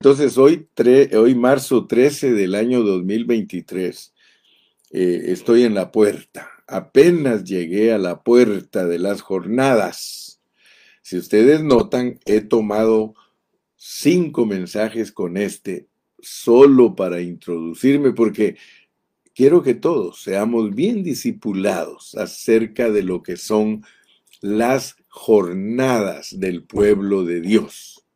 Entonces, hoy, hoy marzo 13 del año 2023, eh, estoy en la puerta. Apenas llegué a la puerta de las jornadas. Si ustedes notan, he tomado cinco mensajes con este solo para introducirme, porque quiero que todos seamos bien discipulados acerca de lo que son las jornadas del pueblo de Dios.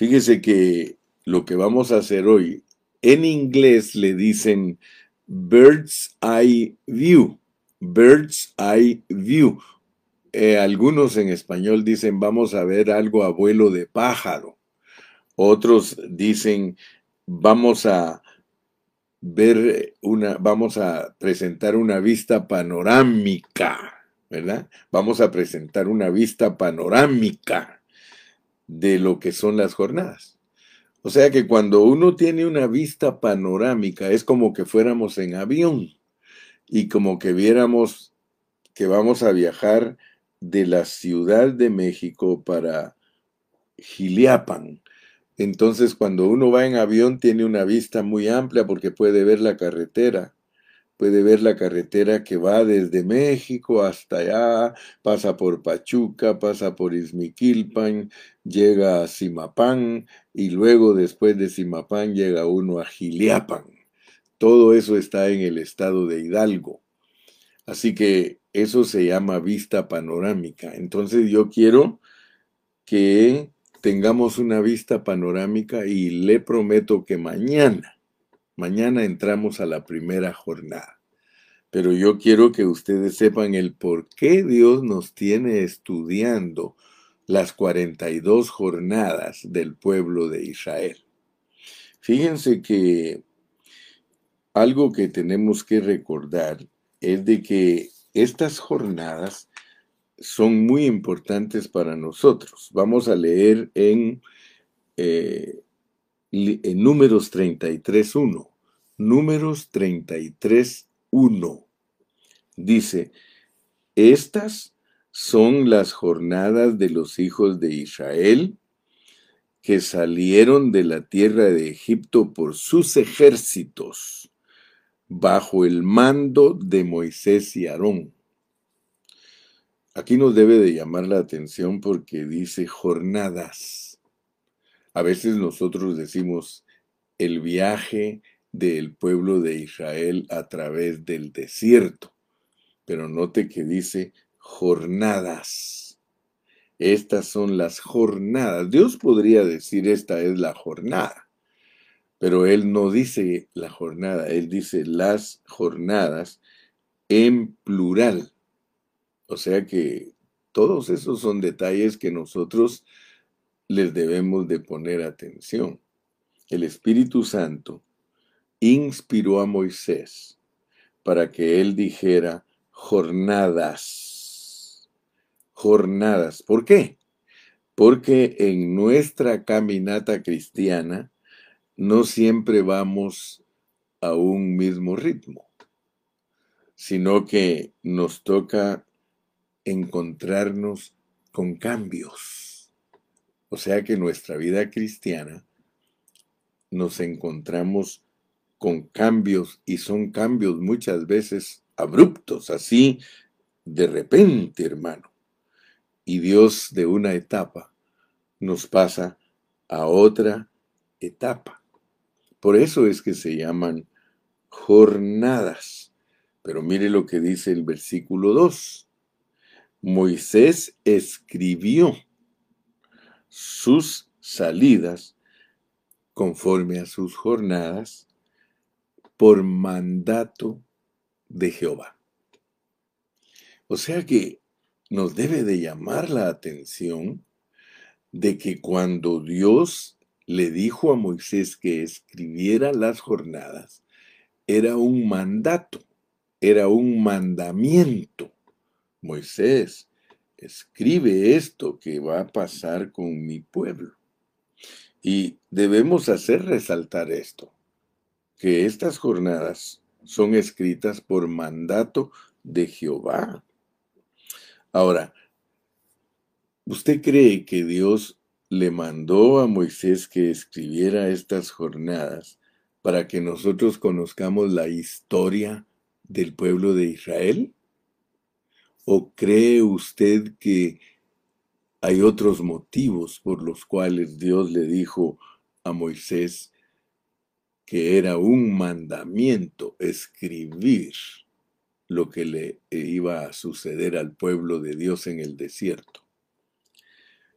Fíjese que lo que vamos a hacer hoy, en inglés le dicen bird's eye view, bird's eye view. Eh, algunos en español dicen vamos a ver algo a vuelo de pájaro. Otros dicen vamos a ver una, vamos a presentar una vista panorámica, ¿verdad? Vamos a presentar una vista panorámica de lo que son las jornadas. O sea que cuando uno tiene una vista panorámica es como que fuéramos en avión y como que viéramos que vamos a viajar de la Ciudad de México para Giliapan. Entonces cuando uno va en avión tiene una vista muy amplia porque puede ver la carretera puede ver la carretera que va desde México hasta allá, pasa por Pachuca, pasa por Izmiquilpan, llega a Simapán y luego después de Simapán llega uno a Giliapan. Todo eso está en el estado de Hidalgo. Así que eso se llama vista panorámica. Entonces yo quiero que tengamos una vista panorámica y le prometo que mañana Mañana entramos a la primera jornada. Pero yo quiero que ustedes sepan el por qué Dios nos tiene estudiando las 42 jornadas del pueblo de Israel. Fíjense que algo que tenemos que recordar es de que estas jornadas son muy importantes para nosotros. Vamos a leer en, eh, en Números 33.1. Números 33, 1. Dice, estas son las jornadas de los hijos de Israel que salieron de la tierra de Egipto por sus ejércitos, bajo el mando de Moisés y Aarón. Aquí nos debe de llamar la atención porque dice jornadas. A veces nosotros decimos el viaje del pueblo de Israel a través del desierto. Pero note que dice jornadas. Estas son las jornadas. Dios podría decir esta es la jornada, pero Él no dice la jornada, Él dice las jornadas en plural. O sea que todos esos son detalles que nosotros les debemos de poner atención. El Espíritu Santo inspiró a Moisés para que él dijera jornadas. Jornadas. ¿Por qué? Porque en nuestra caminata cristiana no siempre vamos a un mismo ritmo, sino que nos toca encontrarnos con cambios. O sea que nuestra vida cristiana nos encontramos con cambios y son cambios muchas veces abruptos, así de repente, hermano. Y Dios de una etapa nos pasa a otra etapa. Por eso es que se llaman jornadas. Pero mire lo que dice el versículo 2. Moisés escribió sus salidas conforme a sus jornadas por mandato de Jehová. O sea que nos debe de llamar la atención de que cuando Dios le dijo a Moisés que escribiera las jornadas, era un mandato, era un mandamiento. Moisés, escribe esto que va a pasar con mi pueblo. Y debemos hacer resaltar esto que estas jornadas son escritas por mandato de Jehová. Ahora, ¿usted cree que Dios le mandó a Moisés que escribiera estas jornadas para que nosotros conozcamos la historia del pueblo de Israel? ¿O cree usted que hay otros motivos por los cuales Dios le dijo a Moisés que era un mandamiento escribir lo que le iba a suceder al pueblo de Dios en el desierto?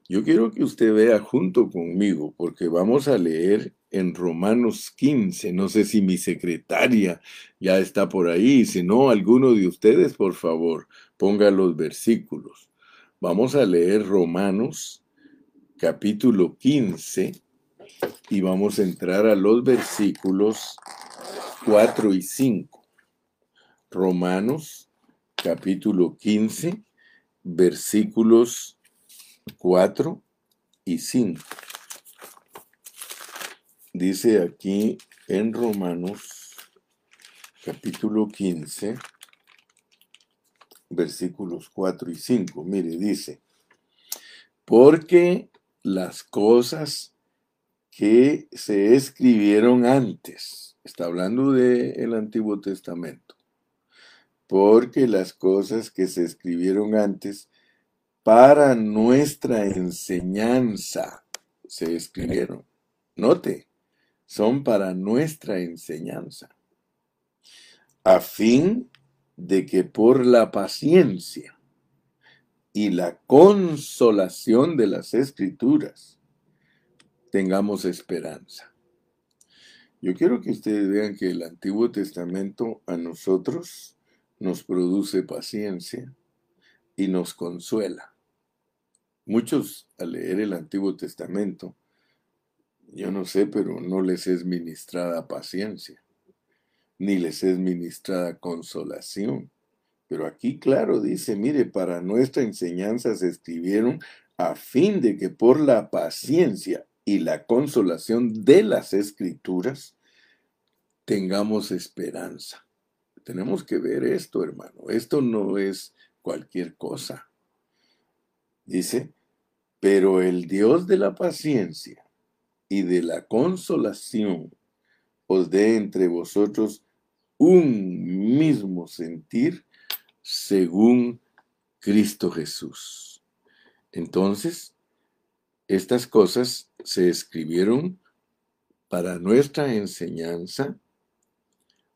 Yo quiero que usted vea junto conmigo, porque vamos a leer en Romanos 15. No sé si mi secretaria ya está por ahí. Si no, alguno de ustedes, por favor, ponga los versículos. Vamos a leer Romanos capítulo 15 y vamos a entrar a los versículos 4 y 5. Romanos capítulo 15, versículos 4 y 5. Dice aquí en Romanos capítulo 15, versículos 4 y 5. Mire, dice, porque las cosas que se escribieron antes, está hablando del Antiguo Testamento, porque las cosas que se escribieron antes para nuestra enseñanza se escribieron. Note, son para nuestra enseñanza, a fin de que por la paciencia y la consolación de las escrituras tengamos esperanza. Yo quiero que ustedes vean que el Antiguo Testamento a nosotros nos produce paciencia y nos consuela. Muchos al leer el Antiguo Testamento, yo no sé, pero no les es ministrada paciencia, ni les es ministrada consolación. Pero aquí claro dice, mire, para nuestra enseñanza se escribieron a fin de que por la paciencia y la consolación de las escrituras tengamos esperanza. Tenemos que ver esto, hermano. Esto no es cualquier cosa. Dice, pero el Dios de la paciencia y de la consolación os dé entre vosotros un mismo sentir según Cristo Jesús. Entonces, estas cosas se escribieron para nuestra enseñanza,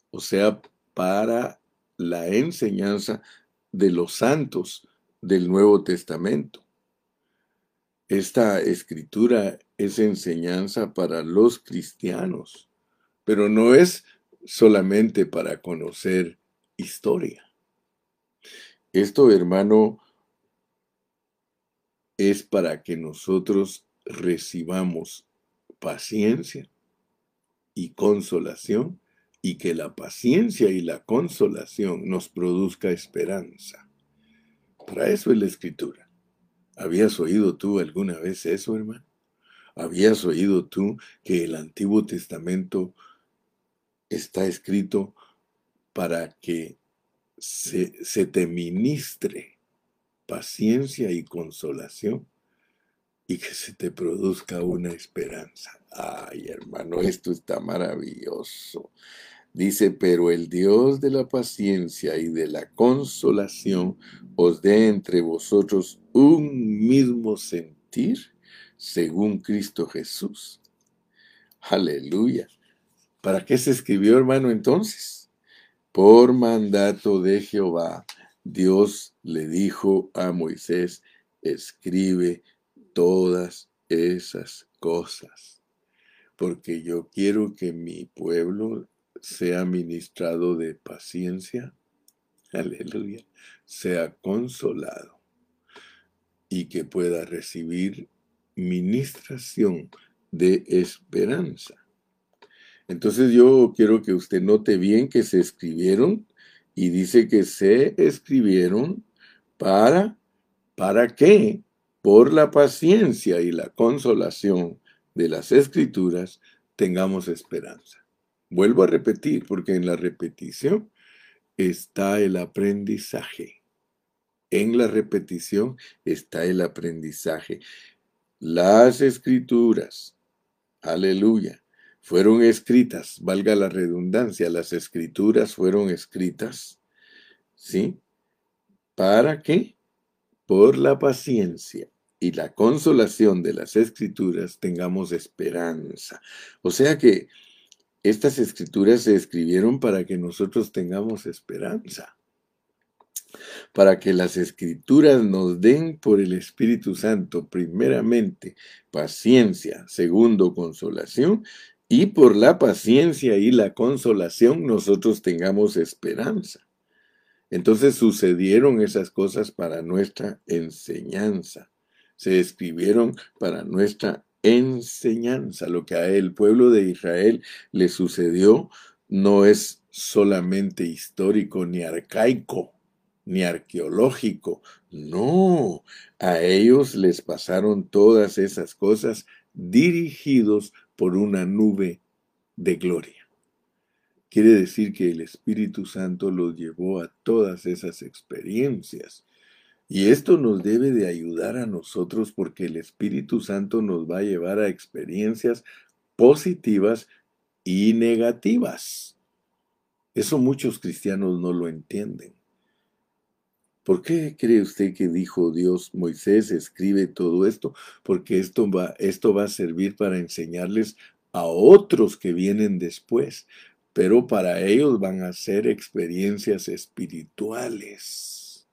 o sea, para la enseñanza de los santos del Nuevo Testamento. Esta escritura es enseñanza para los cristianos, pero no es solamente para conocer historia. Esto, hermano, es para que nosotros recibamos paciencia y consolación y que la paciencia y la consolación nos produzca esperanza. Para eso es la escritura. ¿Habías oído tú alguna vez eso, hermano? ¿Habías oído tú que el Antiguo Testamento está escrito para que se, te ministre paciencia y consolación y que se te produzca una esperanza? Ay, hermano, esto está maravilloso. Dice, pero el Dios de la paciencia y de la consolación os dé entre vosotros un mismo sentir según Cristo Jesús. Aleluya. ¿Para qué se escribió, hermano, entonces? Por mandato de Jehová, Dios le dijo a Moisés, escribe todas esas cosas, porque yo quiero que mi pueblo sea ministrado de paciencia, aleluya, sea consolado y que pueda recibir ministración de esperanza. Entonces yo quiero que usted note bien que se escribieron y dice que se escribieron para, ¿para qué? Por la paciencia y la consolación de las escrituras tengamos esperanza. Vuelvo a repetir, porque en la repetición está el aprendizaje. En la repetición está el aprendizaje. las escrituras, aleluya, fueron escritas, valga la redundancia, las escrituras fueron escritas, ¿sí? ¿Para qué? Por la paciencia y la consolación de las escrituras tengamos esperanza. O sea que estas escrituras se escribieron para que nosotros tengamos esperanza para que las escrituras nos den por el Espíritu Santo, primeramente, paciencia, segundo, consolación, y por la paciencia y la consolación nosotros tengamos esperanza. Entonces sucedieron esas cosas para nuestra enseñanza. Se escribieron para nuestra enseñanza. Lo que a el pueblo de Israel le sucedió no es solamente histórico ni arcaico, ni arqueológico. No, a ellos les pasaron todas esas cosas dirigidos por una nube de gloria. Quiere decir que el Espíritu Santo los llevó a todas esas experiencias. Y esto nos debe de ayudar a nosotros porque el Espíritu Santo nos va a llevar a experiencias positivas y negativas. Eso muchos cristianos no lo entienden. ¿Por qué cree usted que dijo Dios, Moisés, escribe todo esto? Porque esto va, esto va a servir para enseñarles a otros que vienen después, pero para ellos van a ser experiencias espirituales.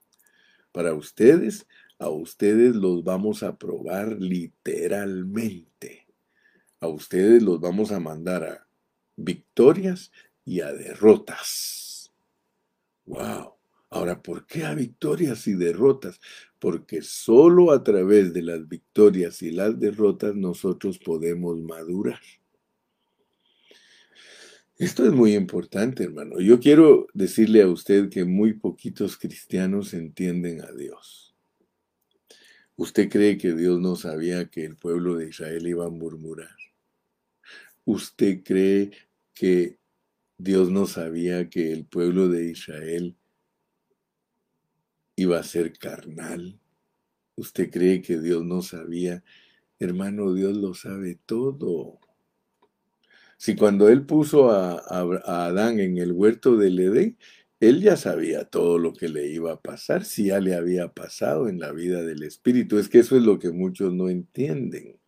Para ustedes, a ustedes los vamos a probar literalmente. A ustedes los vamos a mandar a victorias y a derrotas. ¡Wow! Ahora, ¿por qué a victorias y derrotas? Porque solo a través de las victorias y las derrotas nosotros podemos madurar. Esto es muy importante, hermano. Yo quiero decirle a usted que muy poquitos cristianos entienden a Dios. ¿Usted cree que Dios no sabía que el pueblo de Israel iba a murmurar? ¿Usted cree que Dios no sabía que el pueblo de Israel iba a ser carnal. ¿Usted cree que Dios no sabía? Hermano, Dios lo sabe todo. Si cuando Él puso a, Adán en el huerto del Edén, Él ya sabía todo lo que le iba a pasar, si ya le había pasado en la vida del Espíritu. Es que eso es lo que muchos no entienden.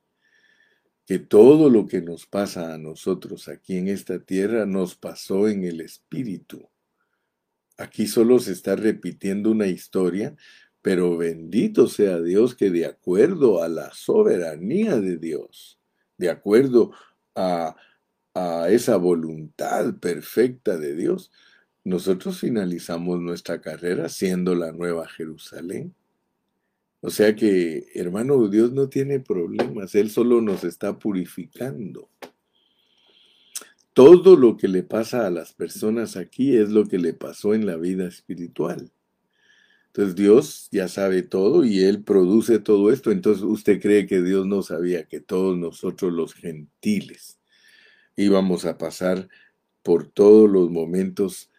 Que todo lo que nos pasa a nosotros aquí en esta tierra nos pasó en el Espíritu. Aquí solo se está repitiendo una historia, pero bendito sea Dios que de acuerdo a la soberanía de Dios, de acuerdo a, esa voluntad perfecta de Dios, nosotros finalizamos nuestra carrera siendo la nueva Jerusalén. O sea que, hermano, Dios no tiene problemas, Él solo nos está purificando. Todo lo que le pasa a las personas aquí es lo que le pasó en la vida espiritual. Entonces Dios ya sabe todo y Él produce todo esto. Entonces usted cree que Dios no sabía que todos nosotros los gentiles íbamos a pasar por todos los momentos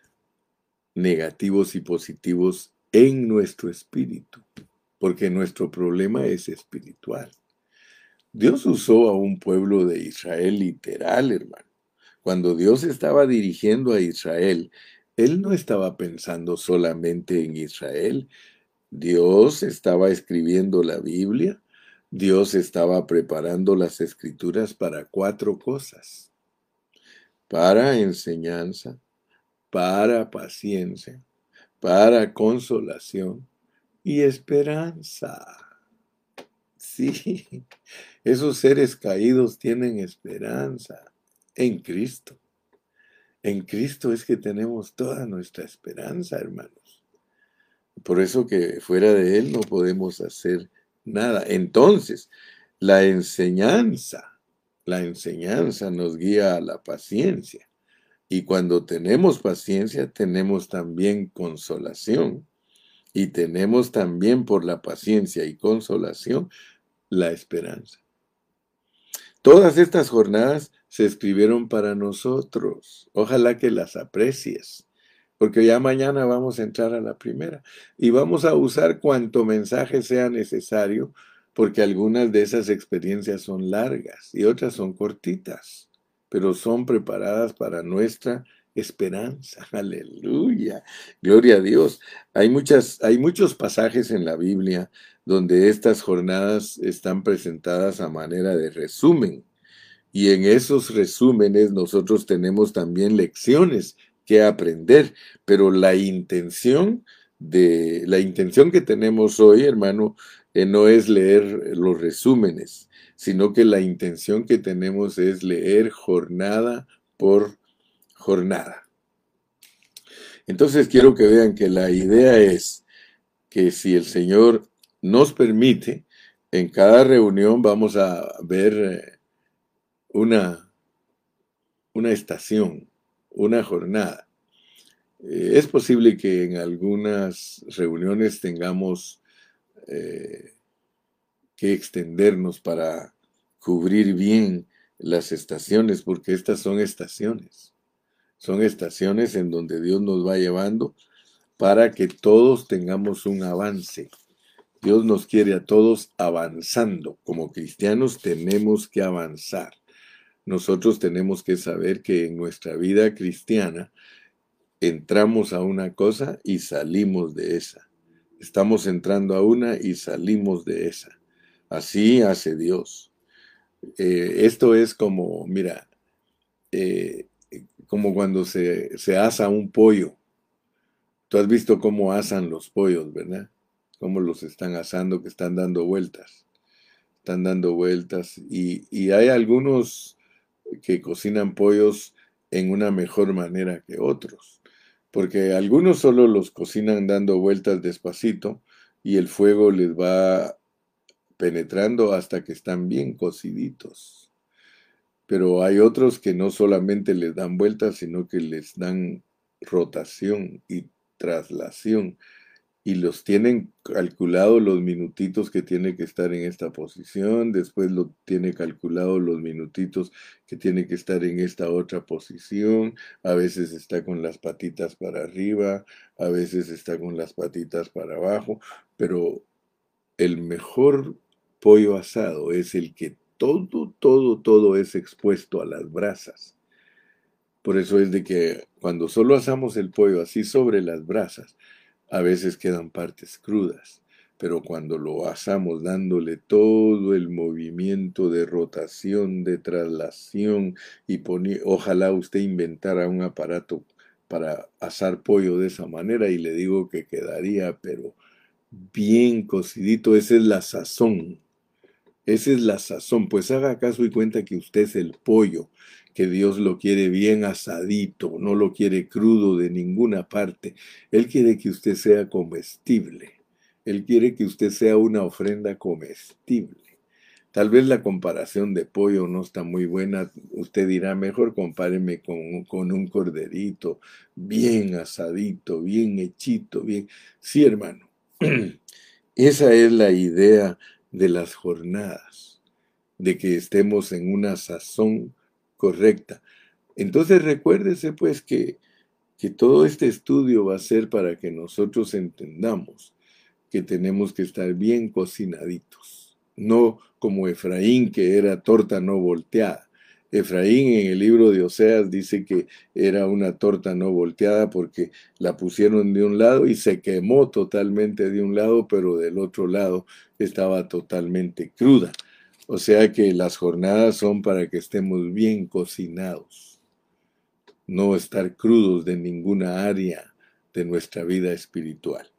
negativos y positivos en nuestro espíritu, porque nuestro problema es espiritual. Dios usó a un pueblo de Israel literal, hermano cuando Dios estaba dirigiendo a Israel, Él no estaba pensando solamente en Israel. Dios estaba escribiendo la Biblia. Dios estaba preparando las escrituras para cuatro cosas. Para enseñanza, para paciencia, para consolación y esperanza. Sí, esos seres caídos tienen esperanza en Cristo. En Cristo es que tenemos toda nuestra esperanza, hermanos. Por eso que fuera de Él no podemos hacer nada. Entonces, la enseñanza, la enseñanza nos guía a la paciencia. Y cuando tenemos paciencia, tenemos también consolación. Y tenemos también por la paciencia y consolación la esperanza. Todas estas jornadas se escribieron para nosotros. Ojalá que las aprecies, porque ya mañana vamos a entrar a la primera y vamos a usar cuanto mensaje sea necesario porque algunas de esas experiencias son largas y otras son cortitas, pero son preparadas para nuestra esperanza. Aleluya. Gloria a Dios. Hay muchas hay muchos pasajes en la Biblia donde estas jornadas están presentadas a manera de resumen. Y en esos resúmenes nosotros tenemos también lecciones que aprender, pero la intención de la intención que tenemos hoy, hermano, eh, no es leer los resúmenes, sino que la intención que tenemos es leer jornada por jornada. Entonces quiero que vean que la idea es que si el Señor nos permite, en cada reunión vamos a ver eh, una, una estación, una jornada. Eh, es posible que en algunas reuniones tengamos eh, que extendernos para cubrir bien las estaciones, porque estas son estaciones. Son estaciones en donde Dios nos va llevando para que todos tengamos un avance. Dios nos quiere a todos avanzando. Como cristianos tenemos que avanzar. Nosotros tenemos que saber que en nuestra vida cristiana entramos a una cosa y salimos de esa. Estamos entrando a una y salimos de esa. Así hace Dios. Eh, esto es como, mira, eh, como cuando se, se asa un pollo. Tú has visto cómo asan los pollos, ¿verdad? Cómo los están asando, que están dando vueltas. Están dando vueltas. Y, y hay algunos que cocinan pollos en una mejor manera que otros. Porque algunos solo los cocinan dando vueltas despacito y el fuego les va penetrando hasta que están bien cociditos. Pero hay otros que no solamente les dan vueltas, sino que les dan rotación y traslación y los tienen calculado los minutitos que tiene que estar en esta posición, después lo tiene calculado los minutitos que tiene que estar en esta otra posición, a veces está con las patitas para arriba, a veces está con las patitas para abajo, pero el mejor pollo asado es el que todo, todo, todo es expuesto a las brasas. Por eso es de que cuando solo asamos el pollo así sobre las brasas, a veces quedan partes crudas, pero cuando lo asamos dándole todo el movimiento de rotación, de traslación y ojalá usted inventara un aparato para asar pollo de esa manera y le digo que quedaría, pero bien cocidito, esa es la sazón. Esa es la sazón, pues haga caso y cuenta que usted es el pollo que Dios lo quiere bien asadito, no lo quiere crudo de ninguna parte. Él quiere que usted sea comestible. Él quiere que usted sea una ofrenda comestible. Tal vez la comparación de pollo no está muy buena. Usted dirá, mejor compáreme con, con un corderito, bien asadito, bien hechito, bien. Sí, hermano. Esa es la idea de las jornadas, de que estemos en una sazón correcta. Entonces recuérdese pues que, que todo este estudio va a ser para que nosotros entendamos que tenemos que estar bien cocinaditos, no como Efraín que era torta no volteada. Efraín en el libro de Oseas dice que era una torta no volteada porque la pusieron de un lado y se quemó totalmente de un lado, pero del otro lado estaba totalmente cruda. O sea que las jornadas son para que estemos bien cocinados, no estar crudos de ninguna área de nuestra vida espiritual.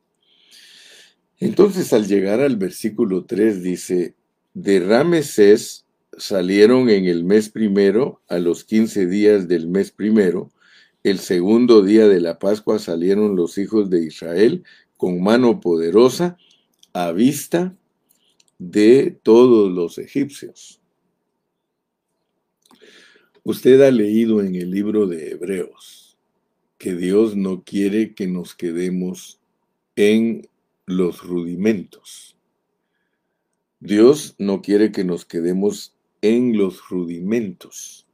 Entonces al llegar al versículo 3 dice, de Ramesés salieron en el mes primero, a los quince días del mes primero, el segundo día de la Pascua salieron los hijos de Israel con mano poderosa a vista de todos los egipcios. Usted ha leído en el libro de Hebreos que Dios no quiere que nos quedemos en los rudimentos. Dios no quiere que nos quedemos en los rudimentos.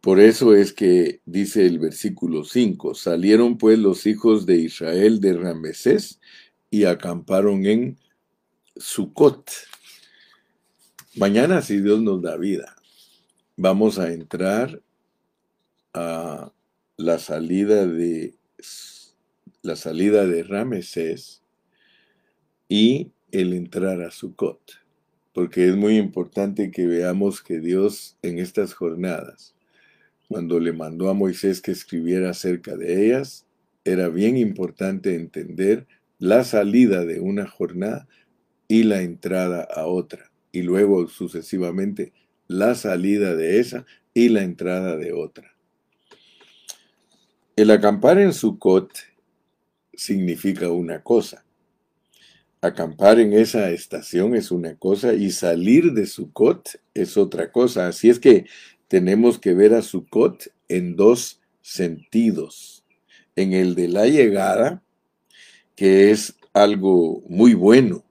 Por eso es que dice el versículo 5, salieron pues los hijos de Israel de Ramesés y acamparon en Sucot. Mañana, si Dios nos da vida, vamos a entrar a la salida de la salida de Ramesés y el entrar a Sucot, porque es muy importante que veamos que Dios en estas jornadas, cuando le mandó a Moisés que escribiera acerca de ellas, era bien importante entender la salida de una jornada y la entrada a otra, y luego sucesivamente la salida de esa y la entrada de otra. El acampar en Sucot significa una cosa. Acampar en esa estación es una cosa y salir de Sucot es otra cosa. Así es que tenemos que ver a Sucot en dos sentidos. En el de la llegada, que es algo muy bueno,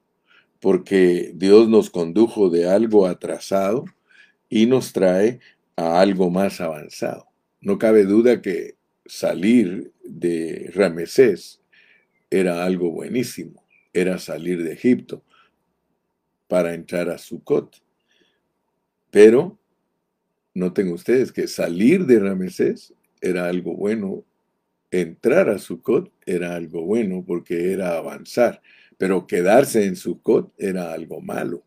porque Dios nos condujo de algo atrasado y nos trae a algo más avanzado. No cabe duda que salir de Ramesés era algo buenísimo, era salir de Egipto para entrar a Sucot. Pero noten ustedes que salir de Ramesés era algo bueno, entrar a Sucot era algo bueno porque era avanzar, pero quedarse en Sucot era algo malo,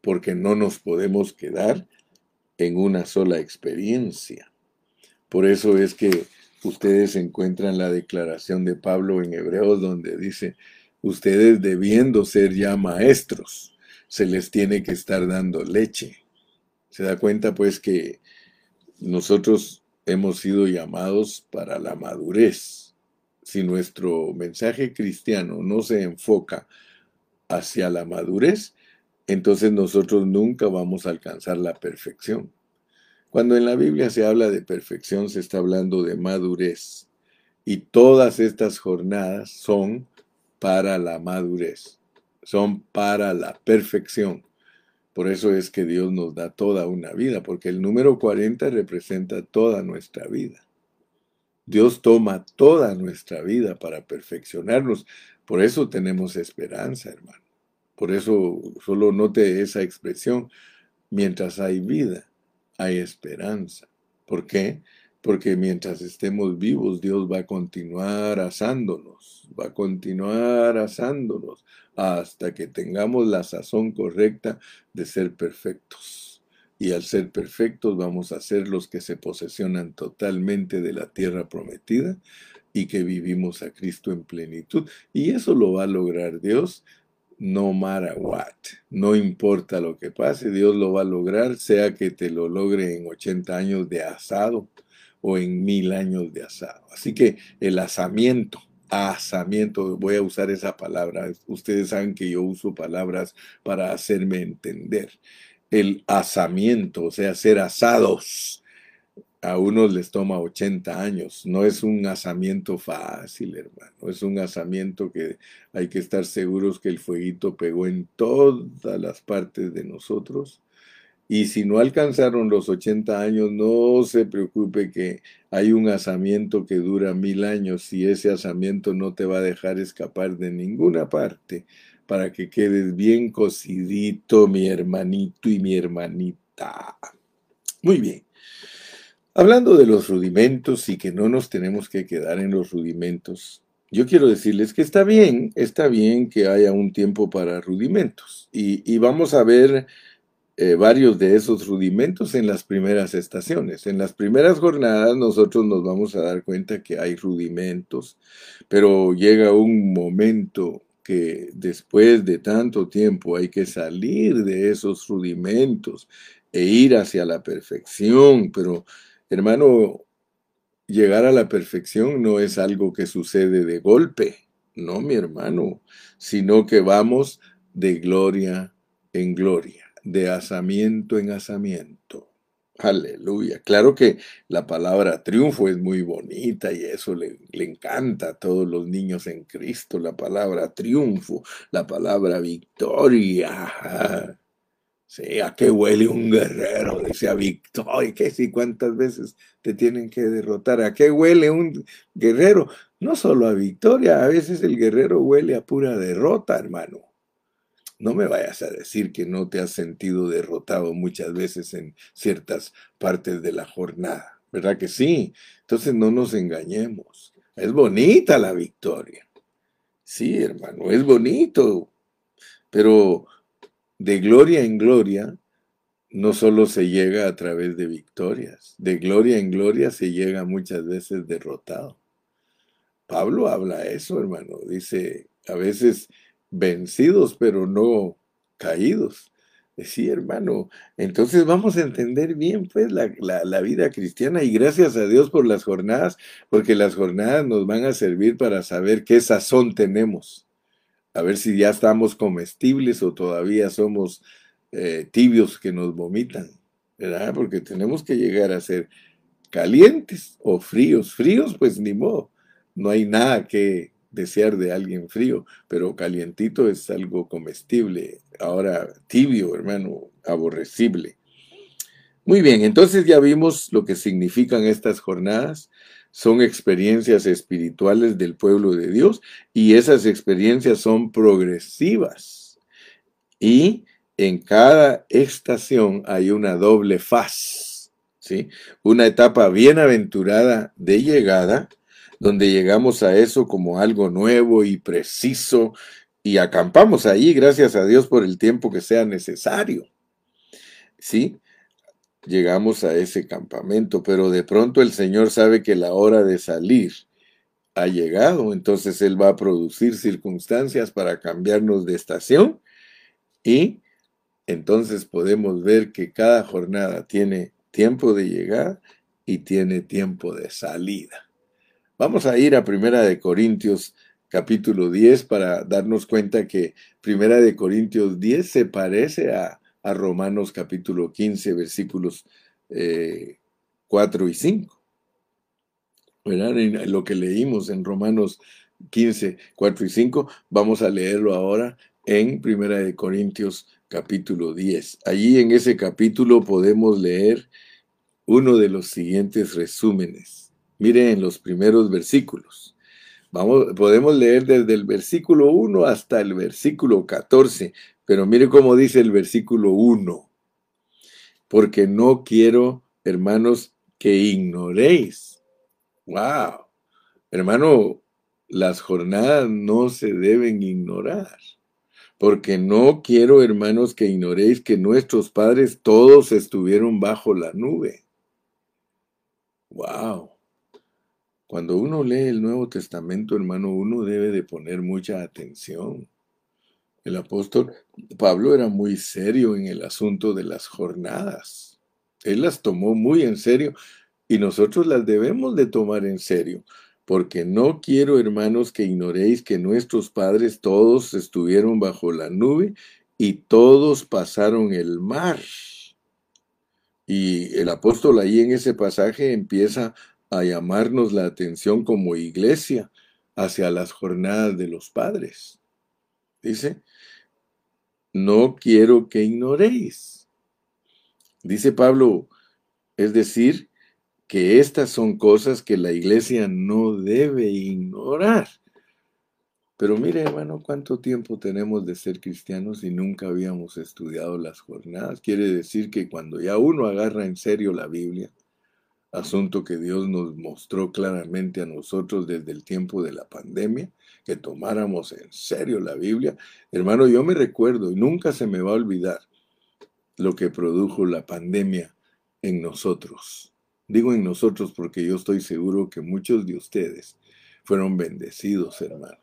porque no nos podemos quedar en una sola experiencia. Por eso es que ustedes encuentran la declaración de Pablo en Hebreos donde dice, ustedes debiendo ser ya maestros, se les tiene que estar dando leche. Se da cuenta pues que nosotros hemos sido llamados para la madurez. Si nuestro mensaje cristiano no se enfoca hacia la madurez, entonces nosotros nunca vamos a alcanzar la perfección. Cuando en la Biblia se habla de perfección, se está hablando de madurez. Y todas estas jornadas son para la madurez, son para la perfección. Por eso es que Dios nos da toda una vida, porque el número 40 representa toda nuestra vida. Dios toma toda nuestra vida para perfeccionarnos. Por eso tenemos esperanza, hermano. Por eso solo note esa expresión, mientras hay vida hay esperanza. ¿Por qué? Porque mientras estemos vivos, Dios va a continuar asándonos, va a continuar asándonos hasta que tengamos la sazón correcta de ser perfectos. Y al ser perfectos vamos a ser los que se posesionan totalmente de la tierra prometida y que vivimos a Cristo en plenitud. Y eso lo va a lograr Dios no matter what. No importa lo que pase, Dios lo va a lograr, sea que te lo logre en 80 años de asado o en mil años de asado. Así que el asamiento, asamiento, voy a usar esa palabra. Ustedes saben que yo uso palabras para hacerme entender. El asamiento, o sea, ser asados a unos les toma 80 años. No es un asamiento fácil, hermano. Es un asamiento que hay que estar seguros que el fueguito pegó en todas las partes de nosotros. Y si no alcanzaron los 80 años, no se preocupe que hay un asamiento que dura mil años y ese asamiento no te va a dejar escapar de ninguna parte para que quedes bien cocidito, mi hermanito y mi hermanita. Muy bien. Hablando de los rudimentos y que no nos tenemos que quedar en los rudimentos, yo quiero decirles que está bien, está bien que haya un tiempo para rudimentos. Y, vamos a ver eh, varios de esos rudimentos en las primeras estaciones. En las primeras jornadas nosotros nos vamos a dar cuenta que hay rudimentos, pero llega un momento que después de tanto tiempo hay que salir de esos rudimentos e ir hacia la perfección, pero Hermano, llegar a la perfección no es algo que sucede de golpe, no, mi hermano, sino que vamos de gloria en gloria, de asamiento en asamiento. Aleluya. Claro que la palabra triunfo es muy bonita y eso le, encanta a todos los niños en Cristo, la palabra triunfo, la palabra victoria. Sí, ¿a qué huele un guerrero? Dice a Victoria, ¿qué sí? ¿Cuántas veces te tienen que derrotar? ¿A qué huele un guerrero? No solo a victoria, a veces el guerrero huele a pura derrota, hermano. No me vayas a decir que no te has sentido derrotado muchas veces en ciertas partes de la jornada, ¿verdad que sí? Entonces no nos engañemos. Es bonita la victoria. Sí, hermano, es bonito. Pero de gloria en gloria no solo se llega a través de victorias, de gloria en gloria se llega muchas veces derrotado. Pablo habla eso, hermano. Dice, a veces vencidos, pero no caídos. Sí, hermano. Entonces vamos a entender bien, pues, la, la, vida cristiana y gracias a Dios por las jornadas, porque las jornadas nos van a servir para saber qué sazón tenemos. A ver si ya estamos comestibles o todavía somos eh, tibios que nos vomitan, ¿verdad? Porque tenemos que llegar a ser calientes o fríos. Fríos, pues ni modo. No hay nada que desear de alguien frío, pero calientito es algo comestible. Ahora tibio, hermano, aborrecible. Muy bien, entonces ya vimos lo que significan estas jornadas. Son experiencias espirituales del pueblo de Dios y esas experiencias son progresivas. Y en cada estación hay una doble faz, ¿sí? Una etapa bienaventurada de llegada, donde llegamos a eso como algo nuevo y preciso y acampamos ahí, gracias a Dios por el tiempo que sea necesario. ¿Sí? Llegamos a ese campamento, pero de pronto el Señor sabe que la hora de salir ha llegado, entonces Él va a producir circunstancias para cambiarnos de estación y entonces podemos ver que cada jornada tiene tiempo de llegar y tiene tiempo de salida. Vamos a ir a Primera de Corintios capítulo 10 para darnos cuenta que Primera de Corintios 10 se parece a, Romanos capítulo 15 versículos 4 eh, y 5. En lo que leímos en Romanos 15, 4 y 5, vamos a leerlo ahora en Primera de Corintios capítulo 10. Allí en ese capítulo podemos leer uno de los siguientes resúmenes. Miren en los primeros versículos. Vamos, podemos leer desde el versículo 1 hasta el versículo 14, pero mire cómo dice el versículo 1. Porque no quiero, hermanos, que ignoréis. Wow. Hermano, las jornadas no se deben ignorar porque no quiero, hermanos, que ignoréis que nuestros padres todos estuvieron bajo la nube. Wow. Cuando uno lee el Nuevo Testamento, hermano, uno debe de poner mucha atención. El apóstol Pablo era muy serio en el asunto de las jornadas. Él las tomó muy en serio y nosotros las debemos de tomar en serio porque no quiero, hermanos, que ignoréis que nuestros padres todos estuvieron bajo la nube y todos pasaron el mar. Y el apóstol ahí en ese pasaje empieza a llamarnos la atención como iglesia hacia las jornadas de los padres. Dice, no quiero que ignoréis. Dice Pablo, es decir, que estas son cosas que la iglesia no debe ignorar. Pero mire, hermano, cuánto tiempo tenemos de ser cristianos y nunca habíamos estudiado las jornadas. Quiere decir que cuando ya uno agarra en serio la Biblia, asunto que Dios nos mostró claramente a nosotros desde el tiempo de la pandemia, que tomáramos en serio la Biblia. Hermano, yo me recuerdo y nunca se me va a olvidar lo que produjo la pandemia en nosotros. Digo en nosotros porque yo estoy seguro que muchos de ustedes fueron bendecidos, hermano.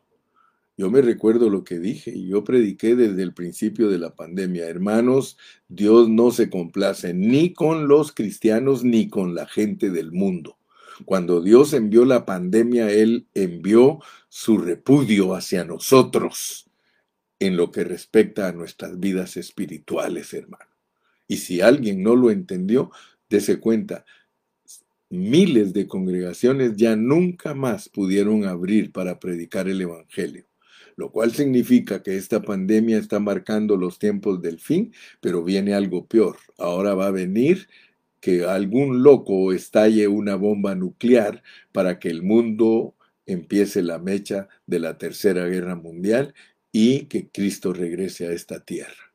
Yo me recuerdo lo que dije y yo prediqué desde el principio de la pandemia. Hermanos, Dios no se complace ni con los cristianos ni con la gente del mundo. Cuando Dios envió la pandemia, Él envió su repudio hacia nosotros en lo que respecta a nuestras vidas espirituales, hermano. Y si alguien no lo entendió, dése cuenta, miles de congregaciones ya nunca más pudieron abrir para predicar el Evangelio, lo cual significa que esta pandemia está marcando los tiempos del fin, pero viene algo peor. Ahora va a venir que algún loco estalle una bomba nuclear para que el mundo empiece la mecha de la Tercera Guerra Mundial y que Cristo regrese a esta tierra.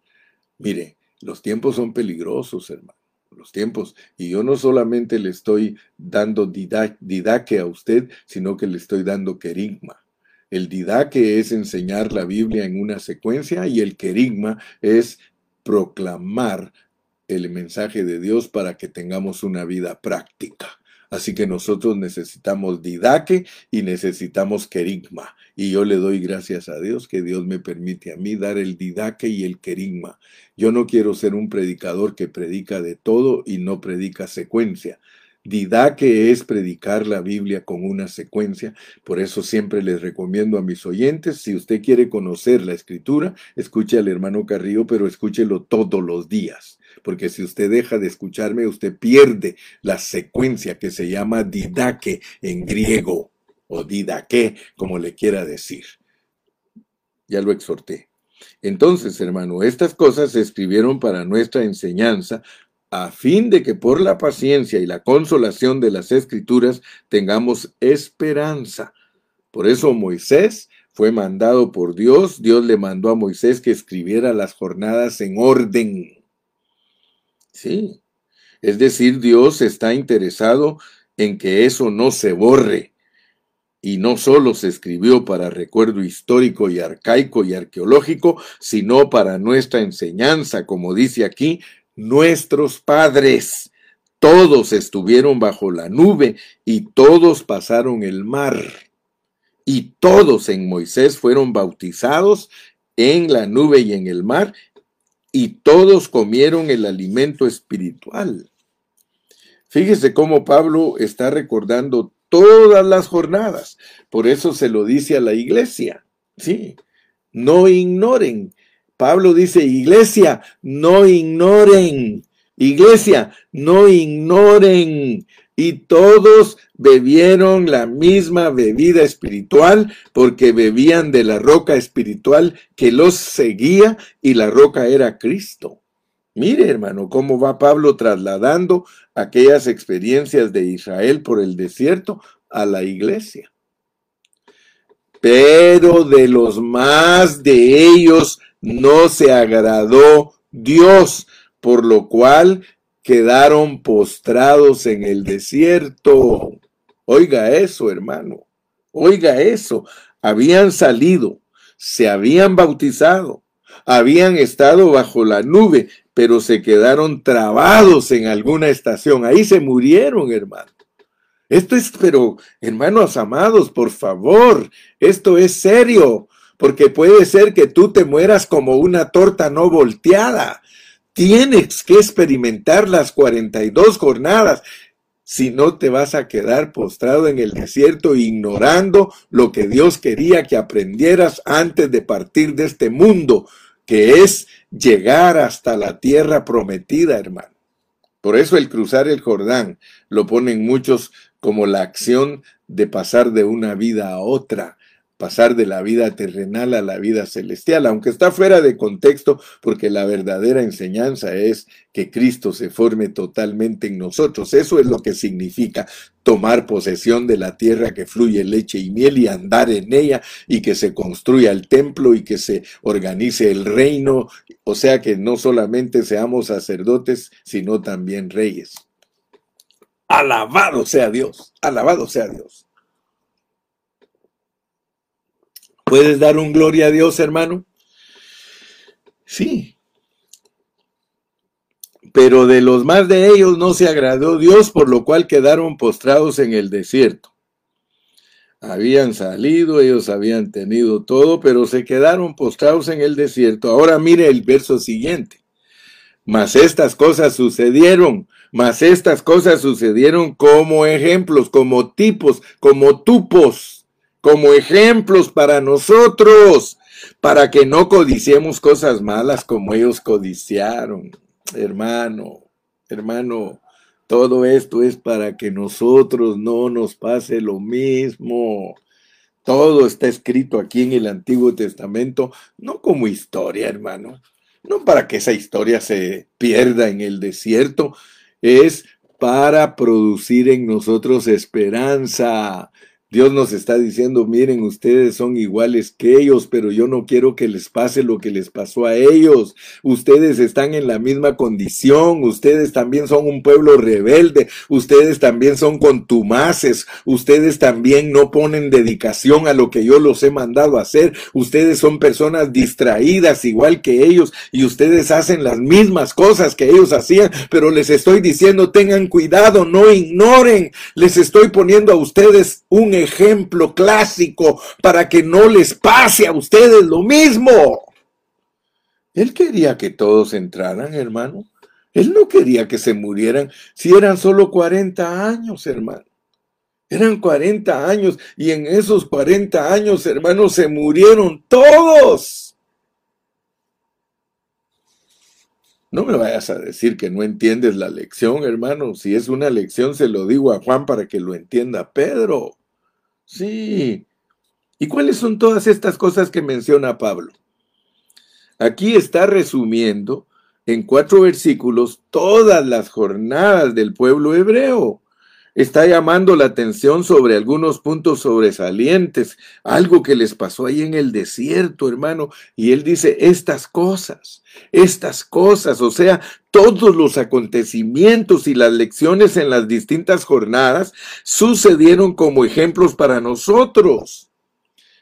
Mire, los tiempos son peligrosos, hermano. Los tiempos. Y yo no solamente le estoy dando didaque a usted, sino que le estoy dando querigma. El didaque es enseñar la Biblia en una secuencia y el querigma es proclamar el mensaje de Dios para que tengamos una vida práctica. Así que nosotros necesitamos didaque y necesitamos querigma. Y yo le doy gracias a Dios que Dios me permite a mí dar el didaque y el querigma. Yo no quiero ser un predicador que predica de todo y no predica secuencia. Didaque es predicar la Biblia con una secuencia. Por eso siempre les recomiendo a mis oyentes, si usted quiere conocer la escritura, escuche al hermano Carrillo, pero escúchelo todos los días porque si usted deja de escucharme, usted pierde la secuencia que se llama didaque en griego, o didaque, como le quiera decir. Ya lo exhorté. Entonces, hermano, estas cosas se escribieron para nuestra enseñanza, a fin de que por la paciencia y la consolación de las escrituras tengamos esperanza. Por eso Moisés fue mandado por Dios, Dios le mandó a Moisés que escribiera las jornadas en orden. Sí. Es decir, Dios está interesado en que eso no se borre. Y no solo se escribió para recuerdo histórico y arcaico y arqueológico, sino para nuestra enseñanza, como dice aquí, nuestros padres. Todos estuvieron bajo la nube y todos pasaron el mar. Y todos en Moisés fueron bautizados en la nube y en el mar, y todos comieron el alimento espiritual. Fíjese cómo Pablo está recordando todas las jornadas. Por eso se lo dice a la iglesia. Sí, no ignoren. Pablo dice, iglesia, no ignoren. Iglesia, no ignoren y todos bebieron la misma bebida espiritual porque bebían de la roca espiritual que los seguía y la roca era Cristo. Mire, hermano, cómo va Pablo trasladando aquellas experiencias de Israel por el desierto a la iglesia. Pero de los más de ellos no se agradó Dios, por lo cual quedaron postrados en el desierto. Oiga eso, hermano. Oiga eso. Habían salido, se habían bautizado, habían estado bajo la nube, pero se quedaron trabados en alguna estación. Ahí se murieron, hermano. Esto es, pero, hermanos amados, por favor, esto es serio, porque puede ser que tú te mueras como una torta no volteada. Tienes que experimentar las 42 jornadas. Si no te vas a quedar postrado en el desierto ignorando lo que Dios quería que aprendieras antes de partir de este mundo, que es llegar hasta la tierra prometida, hermano. Por eso el cruzar el Jordán lo ponen muchos como la acción de pasar de una vida a otra pasar de la vida terrenal a la vida celestial, aunque está fuera de contexto, porque la verdadera enseñanza es que Cristo se forme totalmente en nosotros. Eso es lo que significa tomar posesión de la tierra que fluye leche y miel y andar en ella y que se construya el templo y que se organice el reino, o sea que no solamente seamos sacerdotes, sino también reyes. Alabado sea Dios, alabado sea Dios. ¿Puedes dar un gloria a Dios, hermano? Sí. Pero de los más de ellos no se agradó Dios, por lo cual quedaron postrados en el desierto. Habían salido, ellos habían tenido todo, pero se quedaron postrados en el desierto. Ahora mire el verso siguiente. Mas estas cosas sucedieron, mas estas cosas sucedieron como ejemplos, como tipos, como tupos como ejemplos para nosotros, para que no codiciemos cosas malas como ellos codiciaron. Hermano, hermano, todo esto es para que nosotros no nos pase lo mismo. Todo está escrito aquí en el Antiguo Testamento, no como historia, hermano, no para que esa historia se pierda en el desierto, es para producir en nosotros esperanza, Dios nos está diciendo, miren, ustedes son iguales que ellos, pero yo no quiero que les pase lo que les pasó a ellos. Ustedes están en la misma condición, ustedes también son un pueblo rebelde, ustedes también son contumaces, ustedes también no ponen dedicación a lo que yo los he mandado a hacer, ustedes son personas distraídas igual que ellos y ustedes hacen las mismas cosas que ellos hacían, pero les estoy diciendo, tengan cuidado, no ignoren, les estoy poniendo a ustedes un ejemplo clásico para que no les pase a ustedes lo mismo. Él quería que todos entraran, hermano. Él no quería que se murieran si eran solo 40 años, hermano. Eran 40 años y en esos 40 años, hermano, se murieron todos. No me vayas a decir que no entiendes la lección, hermano. Si es una lección, se lo digo a Juan para que lo entienda Pedro. Sí. ¿Y cuáles son todas estas cosas que menciona Pablo? Aquí está resumiendo en cuatro versículos todas las jornadas del pueblo hebreo. Está llamando la atención sobre algunos puntos sobresalientes, algo que les pasó ahí en el desierto, hermano. Y él dice, estas cosas, estas cosas, o sea, todos los acontecimientos y las lecciones en las distintas jornadas sucedieron como ejemplos para nosotros.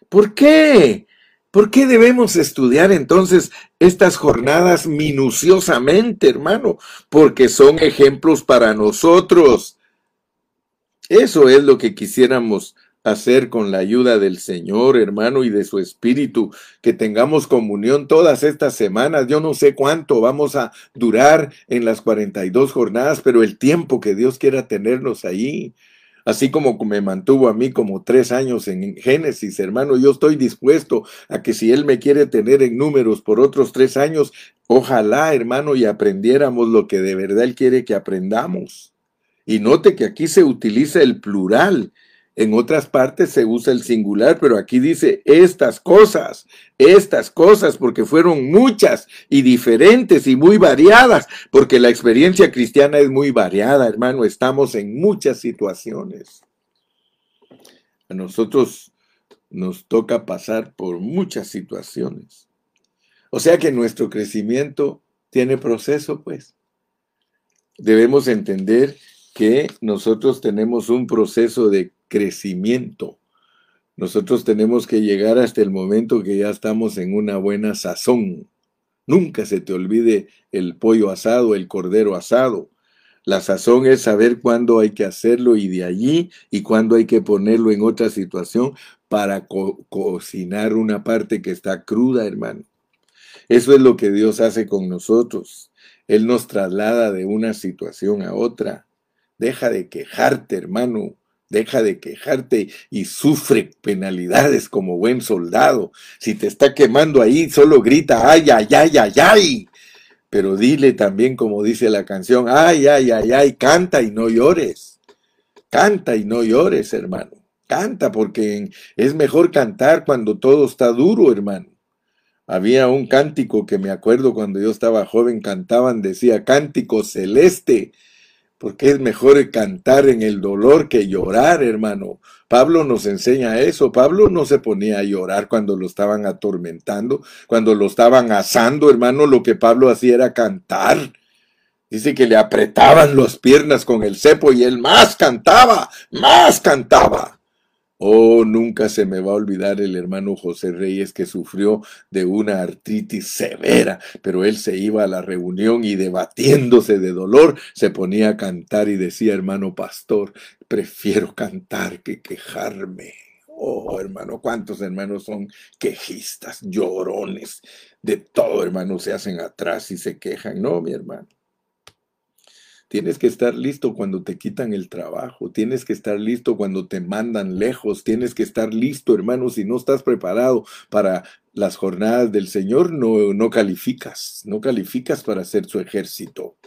¿Por qué? ¿Por qué debemos estudiar entonces estas jornadas minuciosamente, hermano? Porque son ejemplos para nosotros. Eso es lo que quisiéramos hacer con la ayuda del Señor, hermano, y de su Espíritu, que tengamos comunión todas estas semanas. Yo no sé cuánto vamos a durar en las 42 jornadas, pero el tiempo que Dios quiera tenernos ahí, así como me mantuvo a mí como tres años en Génesis, hermano, yo estoy dispuesto a que si Él me quiere tener en números por otros tres años, ojalá, hermano, y aprendiéramos lo que de verdad Él quiere que aprendamos. Y note que aquí se utiliza el plural. En otras partes se usa el singular, pero aquí dice estas cosas, estas cosas, porque fueron muchas y diferentes y muy variadas, porque la experiencia cristiana es muy variada, hermano, estamos en muchas situaciones. A nosotros nos toca pasar por muchas situaciones. O sea que nuestro crecimiento tiene proceso, pues. Debemos entender que nosotros tenemos un proceso de crecimiento. Nosotros tenemos que llegar hasta el momento que ya estamos en una buena sazón. Nunca se te olvide el pollo asado, el cordero asado. La sazón es saber cuándo hay que hacerlo y de allí y cuándo hay que ponerlo en otra situación para cocinar una parte que está cruda, hermano. Eso es lo que Dios hace con nosotros. Él nos traslada de una situación a otra. Deja de quejarte, hermano. Deja de quejarte y sufre penalidades como buen soldado. Si te está quemando ahí, solo grita, ay, ay, ay, ay, ay. Pero dile también, como dice la canción, ay, ay, ay, ay, canta y no llores. Canta y no llores, hermano. Canta porque es mejor cantar cuando todo está duro, hermano. Había un cántico que me acuerdo cuando yo estaba joven, cantaban, decía, cántico celeste porque es mejor cantar en el dolor que llorar, hermano. Pablo nos enseña eso. Pablo no se ponía a llorar cuando lo estaban atormentando, cuando lo estaban asando, hermano. Lo que Pablo hacía era cantar. Dice que le apretaban las piernas con el cepo y él más cantaba, más cantaba. Oh, nunca se me va a olvidar el hermano José Reyes que sufrió de una artritis severa, pero él se iba a la reunión y debatiéndose de dolor, se ponía a cantar y decía, hermano pastor, prefiero cantar que quejarme. Oh, hermano, ¿cuántos hermanos son quejistas, llorones? De todo, hermano, se hacen atrás y se quejan. No, mi hermano. Tienes que estar listo cuando te quitan el trabajo, tienes que estar listo cuando te mandan lejos, tienes que estar listo, hermano, si no estás preparado para las jornadas del Señor, no, calificas, no calificas para ser su ejército.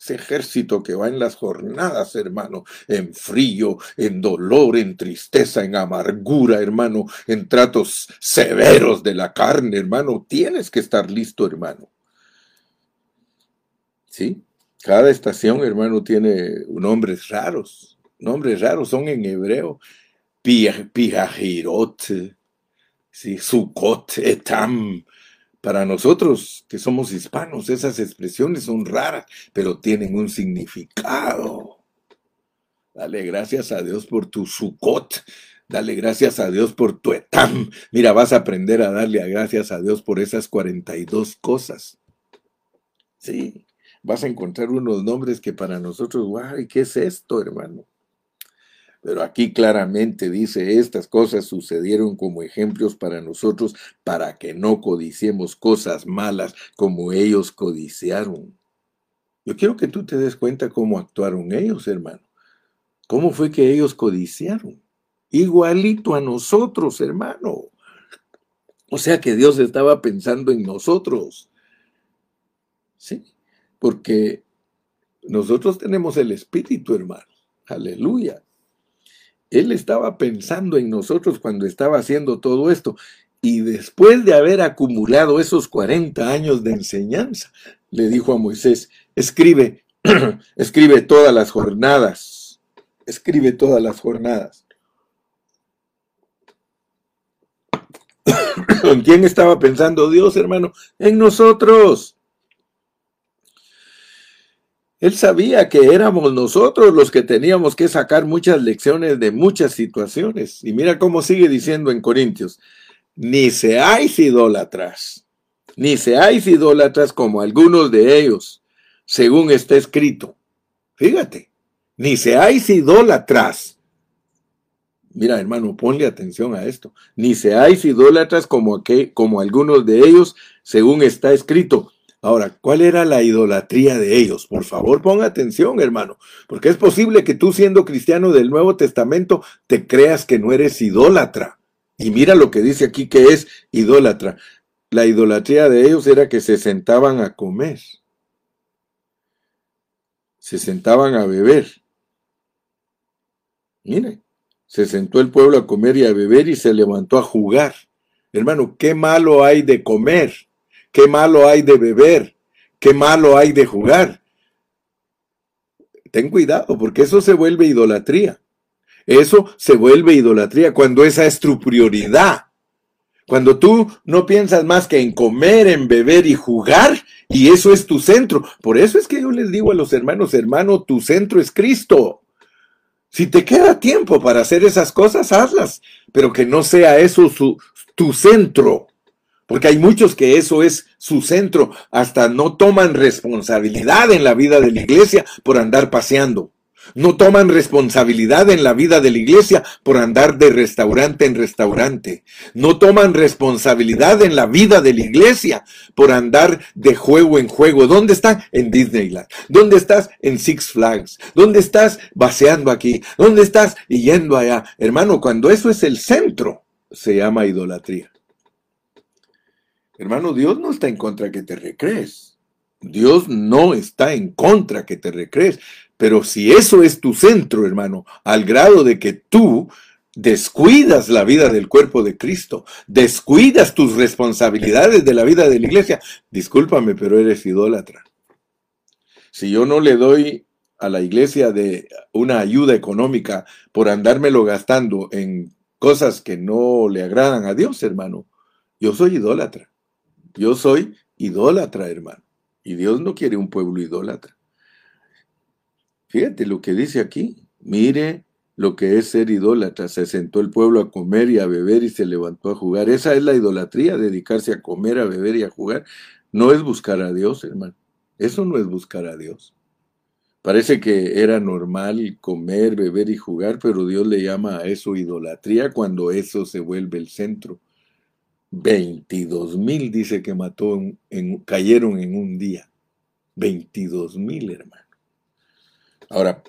Ese ejército que va en las jornadas, hermano, en frío, en dolor, en tristeza, en amargura, hermano, en tratos severos de la carne, hermano, tienes que estar listo, hermano. ¿Sí? Cada estación, hermano, tiene nombres raros. Nombres raros son en hebreo. Pijajirot, sí, Sukot, Etam. Para nosotros que somos hispanos, esas expresiones son raras, pero tienen un significado. Dale gracias a Dios por tu Sukot. Dale gracias a Dios por tu etam. Mira, vas a aprender a darle gracias a Dios por esas 42 cosas. Sí, vas a encontrar unos nombres que para nosotros, guay, ¿qué es esto, hermano? Pero aquí claramente dice, estas cosas sucedieron como ejemplos para nosotros para que no codiciemos cosas malas como ellos codiciaron. Yo quiero que tú te des cuenta cómo actuaron ellos, hermano. ¿Cómo fue que ellos codiciaron? igualito a nosotros, hermano. O sea que Dios estaba pensando en nosotros. Sí, porque nosotros tenemos el Espíritu, hermano. Aleluya. Él estaba pensando en nosotros cuando estaba haciendo todo esto. Y después de haber acumulado esos 40 años de enseñanza, le dijo a Moisés, escribe, escribe todas las jornadas, escribe todas las jornadas. ¿En quién estaba pensando Dios, hermano? En nosotros. Él sabía que éramos nosotros los que teníamos que sacar muchas lecciones de muchas situaciones. Y mira cómo sigue diciendo en Corintios, ni seáis idólatras, ni seáis idólatras como algunos de ellos, según está escrito. Fíjate, ni seáis idólatras Mira, hermano, ponle atención a esto. Ni seáis idólatras como, como algunos de ellos, según está escrito. Ahora, ¿cuál era la idolatría de ellos? Por favor, ponga atención, hermano, porque es posible que tú siendo cristiano del Nuevo Testamento te creas que no eres idólatra. Y mira lo que dice aquí que es idólatra. La idolatría de ellos era que se sentaban a comer, se sentaban a beber. Mire, se sentó el pueblo a comer y a beber y se levantó a jugar. Hermano, ¿qué malo hay de comer? ¿Qué malo hay de beber? ¿Qué malo hay de jugar? Ten cuidado, porque eso se vuelve idolatría. Eso se vuelve idolatría cuando esa es tu prioridad. Cuando tú no piensas más que en comer, en beber y jugar, y eso es tu centro. Por eso es que yo les digo a los hermanos, hermano, tu centro es Cristo. Si te queda tiempo para hacer esas cosas, hazlas, pero que no sea eso tu centro. Porque hay muchos que eso es su centro, hasta no toman responsabilidad en la vida de la iglesia por andar paseando. No toman responsabilidad en la vida de la iglesia por andar de restaurante en restaurante. No toman responsabilidad en la vida de la iglesia por andar de juego en juego. ¿Dónde están? En Disneyland. ¿Dónde estás? En Six Flags. ¿Dónde estás? Vaciando aquí. ¿Dónde estás? yendo allá. Hermano, cuando eso es el centro, se llama idolatría. Hermano, Dios no está en contra que te recrees. Dios no está en contra que te recrees. Pero si eso es tu centro, hermano, al grado de que tú descuidas la vida del cuerpo de Cristo, descuidas tus responsabilidades de la vida de la iglesia, discúlpame, pero eres idólatra. Si yo no le doy a la iglesia de una ayuda económica por andármelo gastando en cosas que no le agradan a Dios, hermano, yo soy idólatra. Yo soy idólatra, hermano. Y Dios no quiere un pueblo idólatra. Fíjate lo que dice aquí. Mire lo que es ser idólatra. Se sentó el pueblo a comer y a beber y se levantó a jugar. Esa es la idolatría, dedicarse a comer, a beber y a jugar. No es buscar a Dios, hermano. Eso no es buscar a Dios. Parece que era normal comer, beber y jugar, pero Dios le llama a eso idolatría cuando eso se vuelve el centro. 22 mil dice que mató, en, cayeron en un día. 22 mil, hermano. Ahora,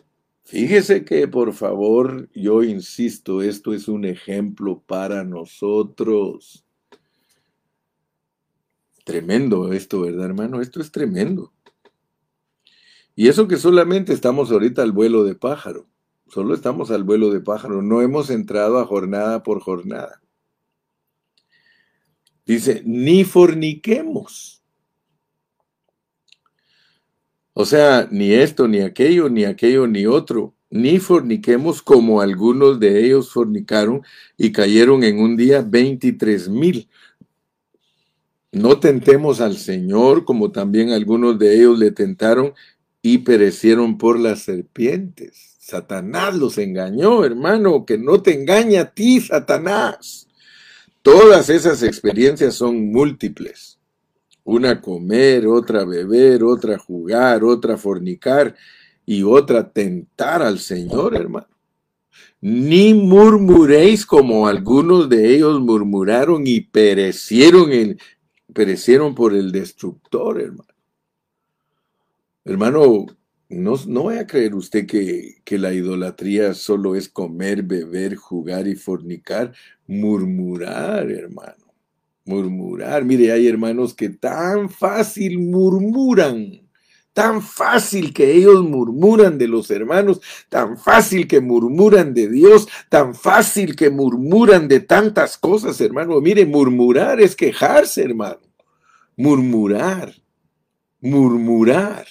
fíjese que por favor, yo insisto, esto es un ejemplo para nosotros. Tremendo esto, ¿verdad, hermano? Esto es tremendo. Y eso que solamente estamos ahorita al vuelo de pájaro. Solo estamos al vuelo de pájaro. No hemos entrado a jornada por jornada. Dice, ni forniquemos. O sea, ni esto, ni aquello, ni aquello, ni otro. ni forniquemos como algunos de ellos fornicaron y cayeron en un día 23 mil. No tentemos al Señor como también algunos de ellos le tentaron y perecieron por las serpientes. Satanás los engañó, hermano, que no te engaña a ti, Satanás. Todas esas experiencias son múltiples. Una comer, otra beber, otra jugar, otra fornicar y otra tentar al Señor, hermano. Ni murmuréis como algunos de ellos murmuraron y perecieron, en, perecieron por el destructor, hermano. Hermano, no, no a creer usted que, que la idolatría solo es comer, beber, jugar y fornicar, murmurar, hermano. Murmurar. Mire, hay hermanos que tan fácil murmuran tan fácil que ellos murmuran de los hermanos, tan fácil que murmuran de Dios, tan fácil que murmuran de tantas cosas, hermano. Mire, murmurar es quejarse, hermano. Murmurar, murmurar.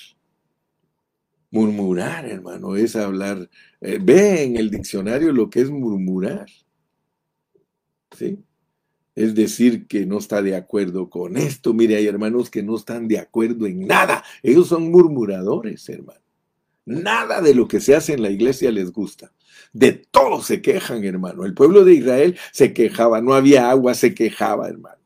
Murmurar, hermano, es hablar. Eh, ve en el diccionario lo que es murmurar. ¿Sí? es decir, que no está de acuerdo con esto. Mire, hay hermanos que no están de acuerdo en nada. Ellos son murmuradores, hermano. Nada de lo que se hace en la iglesia les gusta. De todo se quejan, hermano. El pueblo de Israel se quejaba. No había agua, se quejaba, hermano.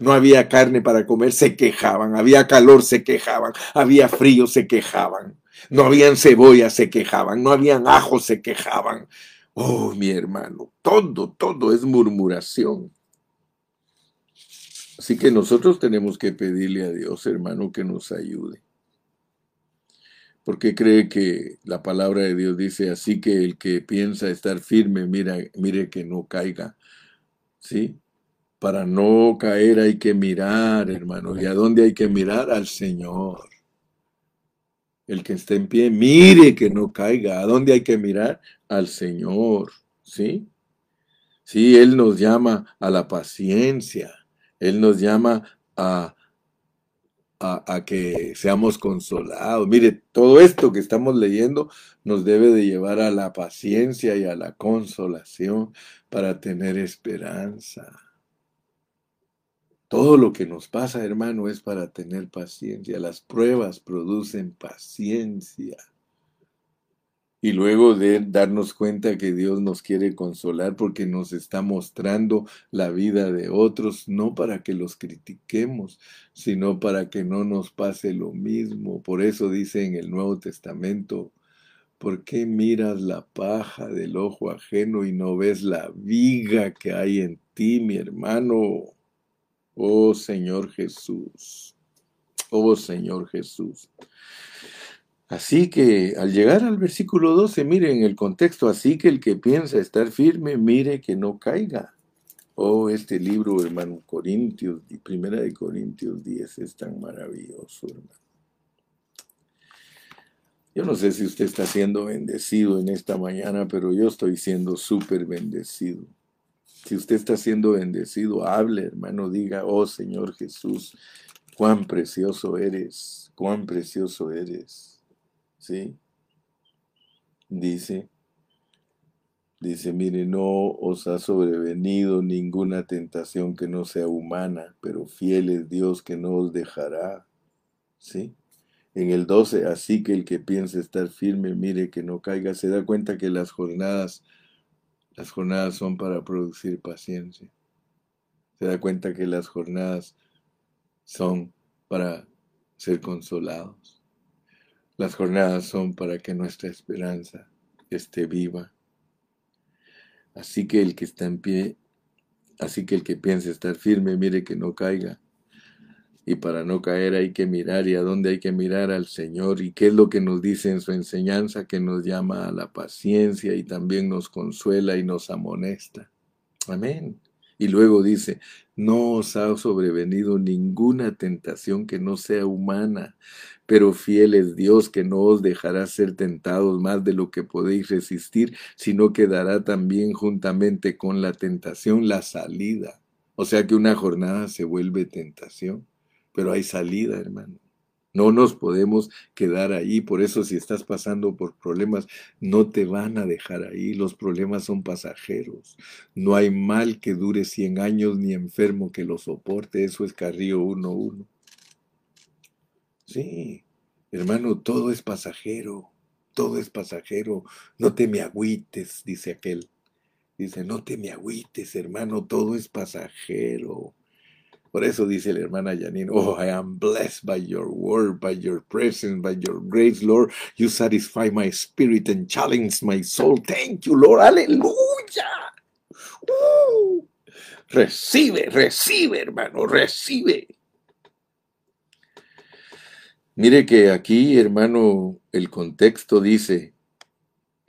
No había carne para comer, se quejaban. Había calor, se quejaban. Había frío, se quejaban. No habían cebolla, se quejaban. No habían ajos, se quejaban. Oh, mi hermano, todo, todo es murmuración. Así que nosotros tenemos que pedirle a Dios, hermano, que nos ayude. Porque cree que la palabra de Dios dice así que el que piensa estar firme, mira, mire que no caiga. ¿Sí? Para no caer hay que mirar, hermano. ¿Y a dónde hay que mirar? Al Señor. El que está en pie, mire que no caiga. ¿A dónde hay que mirar? Al Señor. ¿Sí? Sí, Él nos llama a la paciencia. Él nos llama a, a, que seamos consolados. Mire, todo esto que estamos leyendo nos debe de llevar a la paciencia y a la consolación para tener esperanza. Todo lo que nos pasa, hermano, es para tener paciencia. Las pruebas producen paciencia y luego de darnos cuenta que Dios nos quiere consolar porque nos está mostrando la vida de otros, no para que los critiquemos, sino para que no nos pase lo mismo. Por eso dice en el Nuevo Testamento, ¿por qué miras la paja del ojo ajeno y no ves la viga que hay en ti, mi hermano? Oh Señor Jesús, oh Señor Jesús. Así que al llegar al versículo 12, miren el contexto, así que el que piensa estar firme, mire que no caiga. Oh, este libro, hermano, Corintios, primera de Corintios 10, es tan maravilloso, hermano. Yo no sé si usted está siendo bendecido en esta mañana, pero yo estoy siendo súper bendecido. Si usted está siendo bendecido, hable, hermano, diga, oh Señor Jesús, cuán precioso eres, cuán precioso eres. ¿sí? Dice, dice, mire, no os ha sobrevenido ninguna tentación que no sea humana, pero fiel es Dios que no os dejará, ¿sí? En el 12, así que el que piense estar firme, mire que no caiga, se da cuenta que las jornadas, las jornadas son para producir paciencia. Se da cuenta que las jornadas son para ser consolados. Las jornadas son para que nuestra esperanza esté viva. Así que el que está en pie, así que el que piense estar firme, mire que no caiga. Y para no caer hay que mirar y a dónde hay que mirar al Señor. ¿Y qué es lo que nos dice en su enseñanza? Que nos llama a la paciencia y también nos consuela y nos amonesta. Amén. Y luego dice, no os ha sobrevenido ninguna tentación que no sea humana, pero fiel es Dios que no os dejará ser tentados más de lo que podéis resistir, sino que dará también juntamente con la tentación la salida. O sea que una jornada se vuelve tentación, pero hay salida, hermano. No nos podemos quedar ahí. Por eso si estás pasando por problemas, no te van a dejar ahí. Los problemas son pasajeros. No hay mal que dure 100 años ni enfermo que lo soporte. Eso es Carrillo 1.1. Sí, hermano, todo es pasajero. Todo es pasajero. No te me agüites, dice aquel. Dice, no te me agüites, hermano, todo es pasajero. Por eso dice la hermana Janine, oh, I am blessed by your word, by your presence, by your grace, Lord. You satisfy my spirit and challenge my soul. Thank you, Lord. Aleluya. Recibe, recibe, hermano, recibe. Mire que aquí, hermano, el contexto dice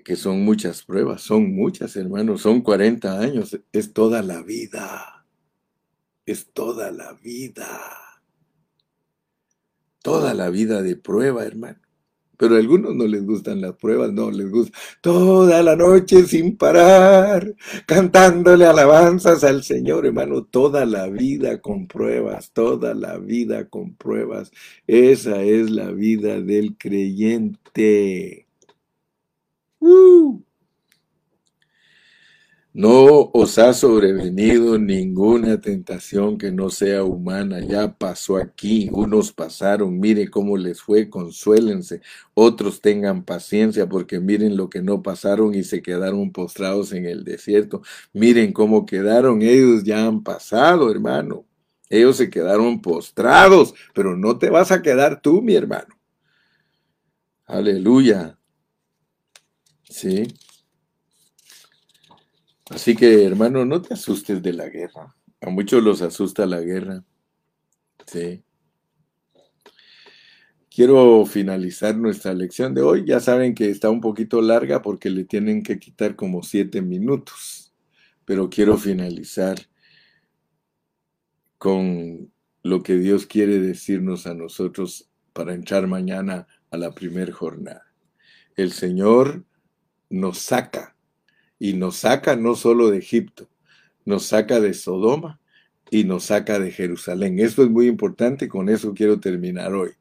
que son muchas pruebas, son muchas, hermano, son 40 años, es toda la vida es toda la vida. Toda la vida de prueba, hermano. Pero a algunos no les gustan las pruebas, no les gusta toda la noche sin parar, cantándole alabanzas al Señor, hermano, toda la vida con pruebas, toda la vida con pruebas. Esa es la vida del creyente. ¡Uh! No os ha sobrevenido ninguna tentación que no sea humana. Ya pasó aquí. Unos pasaron. Mire cómo les fue. Consuélense. Otros tengan paciencia porque miren lo que no pasaron y se quedaron postrados en el desierto. Miren cómo quedaron. Ellos ya han pasado, hermano. Ellos se quedaron postrados. Pero no te vas a quedar tú, mi hermano. Aleluya. Sí. Así que, hermano, no te asustes de la guerra. A muchos los asusta la guerra. Sí. Quiero finalizar nuestra lección de hoy. Ya saben que está un poquito larga porque le tienen que quitar como siete minutos. Pero quiero finalizar con lo que Dios quiere decirnos a nosotros para entrar mañana a la primer jornada. El Señor nos saca y nos saca no solo de Egipto, nos saca de Sodoma y nos saca de Jerusalén. Esto es muy importante, con eso quiero terminar hoy,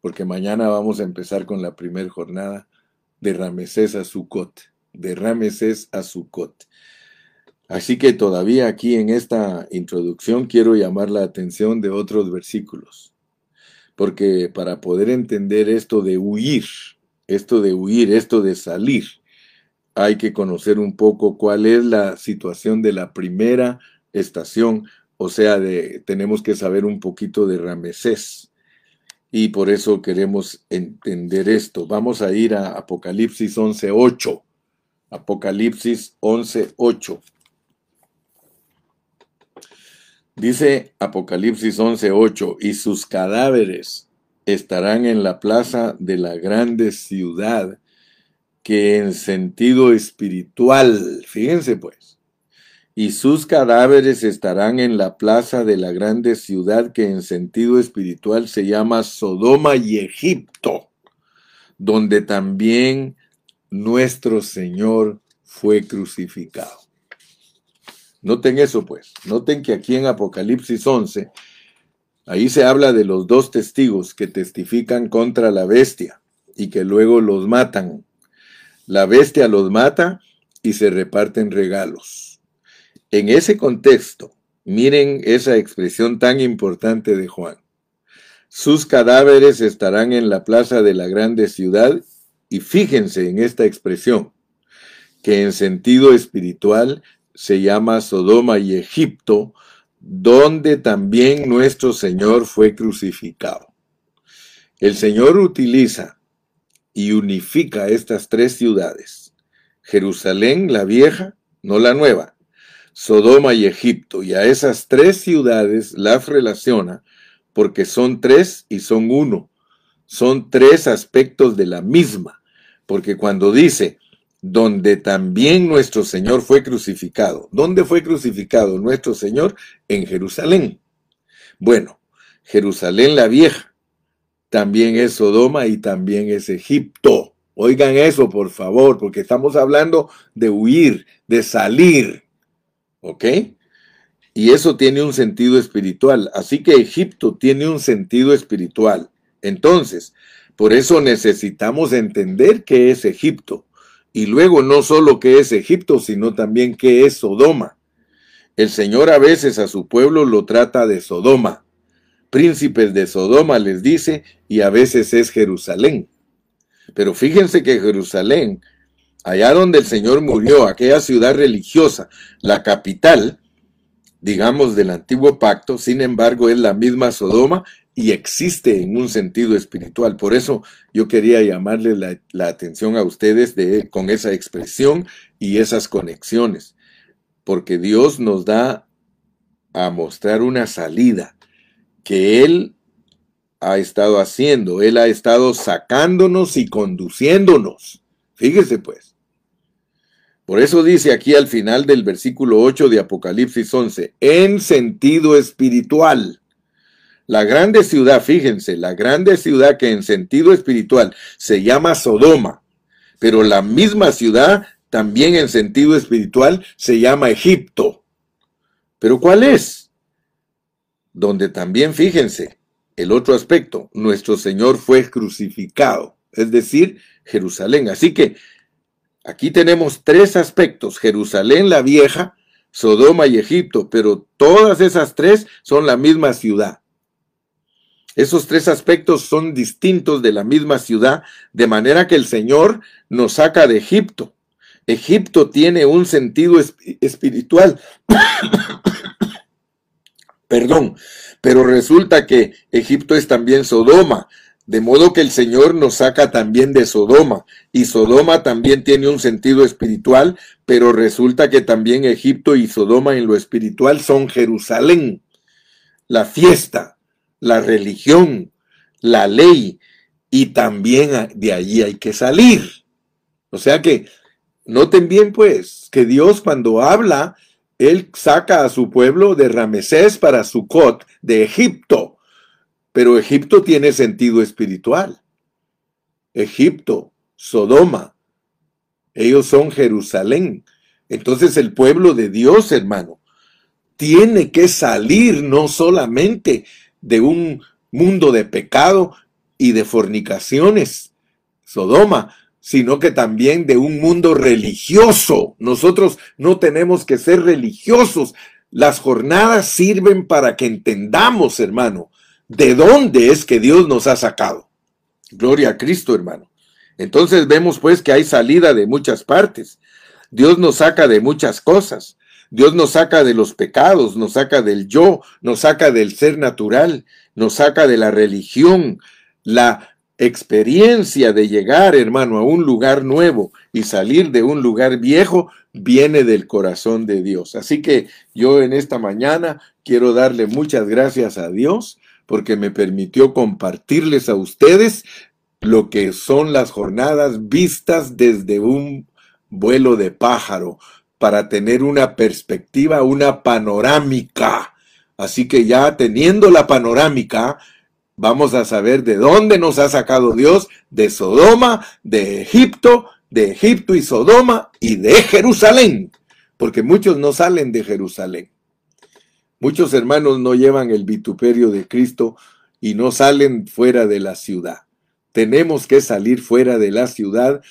porque mañana vamos a empezar con la primera jornada de Ramesés a Sucot, de Ramesés a Sucot. Así que todavía aquí en esta introducción quiero llamar la atención de otros versículos, porque para poder entender esto de huir, esto de huir, esto de salir, hay que conocer un poco cuál es la situación de la primera estación, o sea, tenemos que saber un poquito de Ramesés. Y por eso queremos entender esto. Vamos a ir a Apocalipsis 11.8. Apocalipsis 11.8. Dice Apocalipsis 11.8, y sus cadáveres estarán en la plaza de la grande ciudad que en sentido espiritual, fíjense pues, y sus cadáveres estarán en la plaza de la grande ciudad que en sentido espiritual se llama Sodoma y Egipto, donde también nuestro Señor fue crucificado. Noten eso pues, noten que aquí en Apocalipsis 11, ahí se habla de los dos testigos que testifican contra la bestia y que luego los matan la bestia los mata y se reparten regalos. En ese contexto, miren esa expresión tan importante de Juan. Sus cadáveres estarán en la plaza de la grande ciudad y fíjense en esta expresión, que en sentido espiritual se llama Sodoma y Egipto, donde también nuestro Señor fue crucificado. El Señor utiliza y unifica estas tres ciudades, Jerusalén la vieja, no la nueva, Sodoma y Egipto, y a esas tres ciudades las relaciona porque son tres y son uno, son tres aspectos de la misma, porque cuando dice, donde también nuestro Señor fue crucificado, ¿dónde fue crucificado nuestro Señor? En Jerusalén. Bueno, Jerusalén la vieja, también es Sodoma y también es Egipto. Oigan eso, por favor, porque estamos hablando de huir, de salir. ¿Ok? Y eso tiene un sentido espiritual. Así que Egipto tiene un sentido espiritual. Entonces, por eso necesitamos entender qué es Egipto. Y luego no solo qué es Egipto, sino también qué es Sodoma. El Señor a veces a su pueblo lo trata de Sodoma. Príncipes de Sodoma les dice, y a veces es Jerusalén. Pero fíjense que Jerusalén, allá donde el Señor murió, aquella ciudad religiosa, la capital, digamos, del antiguo pacto, sin embargo, es la misma Sodoma y existe en un sentido espiritual. Por eso yo quería llamarle la, atención a ustedes de, con esa expresión y esas conexiones, porque Dios nos da a mostrar una salida que Él ha estado haciendo. Él ha estado sacándonos y conduciéndonos. Fíjese pues. Por eso dice aquí al final del versículo 8 de Apocalipsis 11, en sentido espiritual. La grande ciudad, fíjense, la grande ciudad que en sentido espiritual se llama Sodoma, pero la misma ciudad también en sentido espiritual se llama Egipto. ¿Pero cuál es? Donde también, fíjense, el otro aspecto, nuestro Señor fue crucificado, es decir, Jerusalén. Así que aquí tenemos tres aspectos, Jerusalén la vieja, Sodoma y Egipto, pero todas esas tres son la misma ciudad. Esos tres aspectos son distintos de la misma ciudad, de manera que el Señor nos saca de Egipto. Egipto tiene un sentido espiritual. Perdón, pero resulta que Egipto es también Sodoma, de modo que el Señor nos saca también de Sodoma, y Sodoma también tiene un sentido espiritual, pero resulta que también Egipto y Sodoma en lo espiritual son Jerusalén, la fiesta, la religión, la ley, y también de allí hay que salir. O sea que, noten bien pues, que Dios cuando habla, Él saca a su pueblo de Ramesés para Sucot, de Egipto, pero Egipto tiene sentido espiritual. Egipto, Sodoma, ellos son Jerusalén. Entonces el pueblo de Dios, hermano, tiene que salir no solamente de un mundo de pecado y de fornicaciones, Sodoma, sino que también de un mundo religioso. Nosotros no tenemos que ser religiosos. Las jornadas sirven para que entendamos, hermano, de dónde es que Dios nos ha sacado. Gloria a Cristo, hermano. Entonces vemos pues que hay salida de muchas partes. Dios nos saca de muchas cosas. Dios nos saca de los pecados, nos saca del yo, nos saca del ser natural, nos saca de la religión, la experiencia de llegar, hermano, a un lugar nuevo y salir de un lugar viejo viene del corazón de Dios. Así que yo en esta mañana quiero darle muchas gracias a Dios porque me permitió compartirles a ustedes lo que son las jornadas vistas desde un vuelo de pájaro, para tener una perspectiva, una panorámica. Así que ya teniendo la panorámica, vamos a saber de dónde nos ha sacado Dios, de Sodoma, de Egipto, de Egipto y Sodoma y de Jerusalén, porque muchos no salen de Jerusalén. Muchos hermanos no llevan el vituperio de Cristo y no salen fuera de la ciudad. Tenemos que salir fuera de la ciudad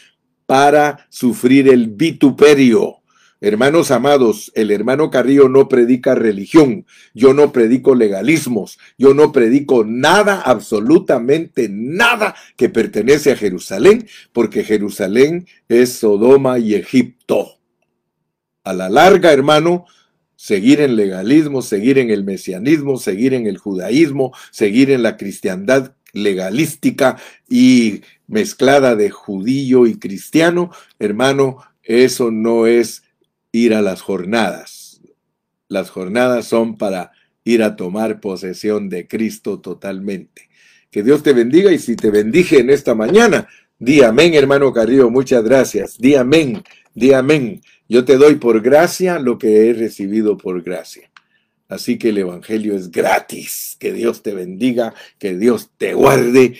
para sufrir el vituperio. Hermanos amados, el hermano Carrillo no predica religión, yo no predico legalismos, yo no predico nada, absolutamente nada que pertenece a Jerusalén, porque Jerusalén es Sodoma y Egipto. A la larga, hermano, seguir en legalismo, seguir en el mesianismo, seguir en el judaísmo, seguir en la cristiandad legalística y mezclada de judío y cristiano, hermano, eso no es ir a las jornadas. Las jornadas son para ir a tomar posesión de Cristo totalmente. Que Dios te bendiga y si te bendije en esta mañana, di amén, hermano Carrillo, muchas gracias. Di amén, di amén. Yo te doy por gracia lo que he recibido por gracia. Así que el Evangelio es gratis. Que Dios te bendiga, que Dios te guarde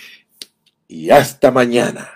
y hasta mañana.